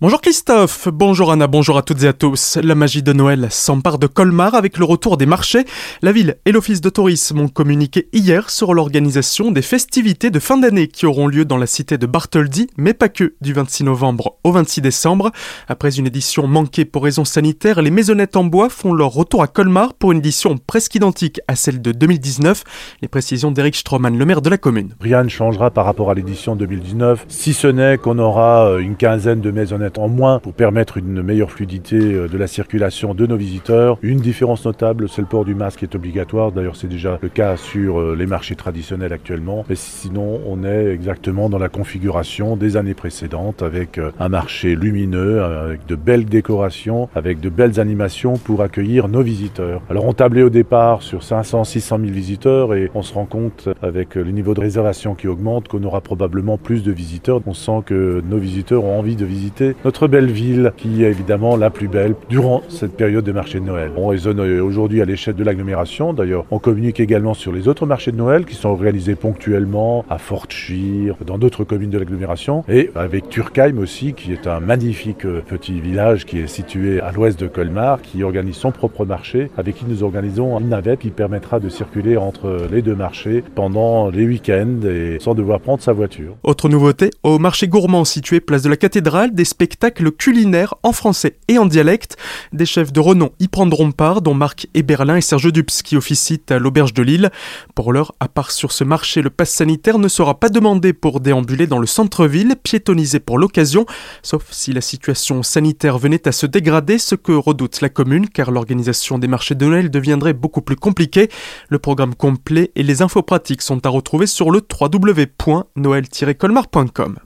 Bonjour Christophe, bonjour Anna, bonjour à toutes et à tous. La magie de Noël s'empare de Colmar avec le retour des marchés. La ville et l'office de tourisme ont communiqué hier sur l'organisation des festivités de fin d'année qui auront lieu dans la cité de Bartholdi, mais pas que, du 26 novembre au 26 décembre. Après une édition manquée pour raisons sanitaires, les maisonnettes en bois font leur retour à Colmar pour une édition presque identique à celle de 2019. Les précisions d'Eric Stroman, le maire de la commune. Rien ne changera par rapport à l'édition 2019, si ce n'est qu'on aura euh, une quinzaine de maisonnettes en moins pour permettre une meilleure fluidité euh, de la circulation de nos visiteurs. Une différence notable, c'est le port du masque est obligatoire. D'ailleurs, c'est déjà le cas sur euh, les marchés traditionnels actuellement. Mais sinon, on est exactement dans la configuration des années précédentes avec euh, un marché lumineux, avec de belles décorations, avec de belles animations pour accueillir nos visiteurs. Alors, on tablait au départ sur 500, 600 000 visiteurs et on se rend compte avec le niveau de réservation qui augmente qu'on aura probablement plus de visiteurs. On sent que nos visiteurs ont envie de visiter notre belle ville qui est évidemment la plus belle durant cette période de marché de Noël. On raisonne aujourd'hui à l'échelle de l'agglomération. D'ailleurs, on communique également sur les autres marchés de Noël qui sont organisés ponctuellement à Fortschir, dans d'autres communes de l'agglomération et avec Turkheim aussi qui est un magnifique euh, petit village qui est situé à l'ouest de Colmar qui organise son propre marché avec qui nous organisons une navette qui permettra de circuler entre les deux marchés pendant les week-ends et sans devoir prendre sa voiture. Autre nouveauté, au marché gourmand situé place de la cathédrale, des spectacles spectacles culinaires en français et en dialecte. Des chefs de renom y prendront part, dont Marc Eberlin et Serge Dups qui officient à l'auberge de Lille. Pour l'heure, à part sur ce marché, le pass sanitaire ne sera pas demandé pour déambuler dans le centre-ville, piétonisé pour l'occasion, sauf si la situation sanitaire venait à se dégrader, ce que redoute la commune, car l'organisation des marchés de Noël deviendrait beaucoup plus compliquée. Le programme complet et les infos pratiques sont à retrouver sur le www.noël-colmar.com.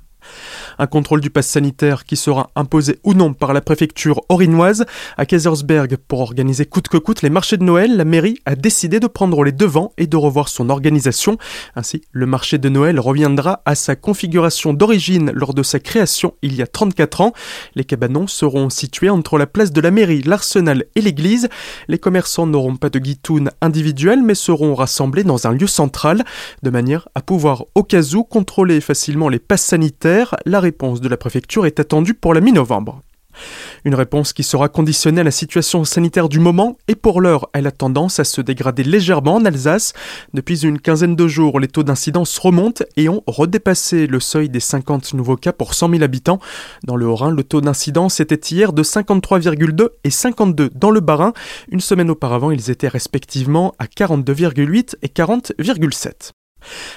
Un contrôle du pass sanitaire qui sera imposé ou non par la préfecture orinoise. À Kaisersberg, pour organiser coûte que coûte les marchés de Noël, la mairie a décidé de prendre les devants et de revoir son organisation. Ainsi, le marché de Noël reviendra à sa configuration d'origine lors de sa création il y a 34 ans. Les cabanons seront situés entre la place de la mairie, l'arsenal et l'église. Les commerçants n'auront pas de guitoune individuelle mais seront rassemblés dans un lieu central de manière à pouvoir au cas où contrôler facilement les passes sanitaires. La réponse de la préfecture est attendue pour la mi-novembre. Une réponse qui sera conditionnée à la situation sanitaire du moment et pour l'heure, elle a tendance à se dégrader légèrement en Alsace. Depuis une quinzaine de jours, les taux d'incidence remontent et ont redépassé le seuil des 50 nouveaux cas pour 100 000 habitants. Dans le Haut-Rhin, le taux d'incidence était hier de 53,2 et 52 dans le Bas-Rhin. Une semaine auparavant, ils étaient respectivement à 42,8 et 40,7.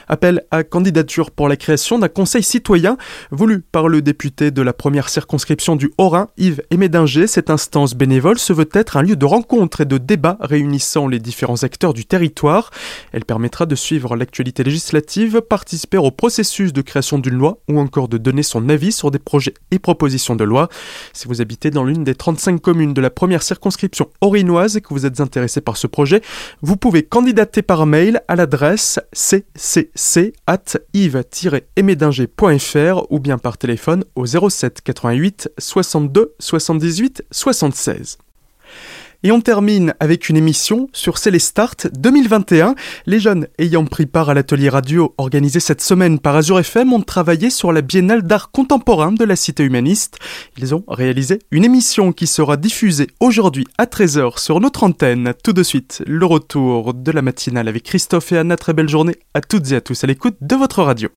Appel à candidature pour la création d'un conseil citoyen voulu par le député de la première circonscription du Haut-Rhin, Yves Emédinger. Cette instance bénévole se veut être un lieu de rencontre et de débat réunissant les différents acteurs du territoire. Elle permettra de suivre l'actualité législative, participer au processus de création d'une loi ou encore de donner son avis sur des projets et propositions de loi. Si vous habitez dans l'une des 35 communes de la première circonscription orinoise et que vous êtes intéressé par ce projet, vous pouvez candidater par mail à l'adresse c yves-emédinger.fr ou bien par téléphone au 07 88 62 78 76. Et on termine avec une émission sur Célestart 2021. Les jeunes ayant pris part à l'atelier radio organisé cette semaine par Azure FM ont travaillé sur la biennale d'art contemporain de la cité humaniste. Ils ont réalisé une émission qui sera diffusée aujourd'hui à 13h sur notre antenne. Tout de suite, le retour de la matinale avec Christophe et Anna. Très belle journée à toutes et à tous à l'écoute de votre radio.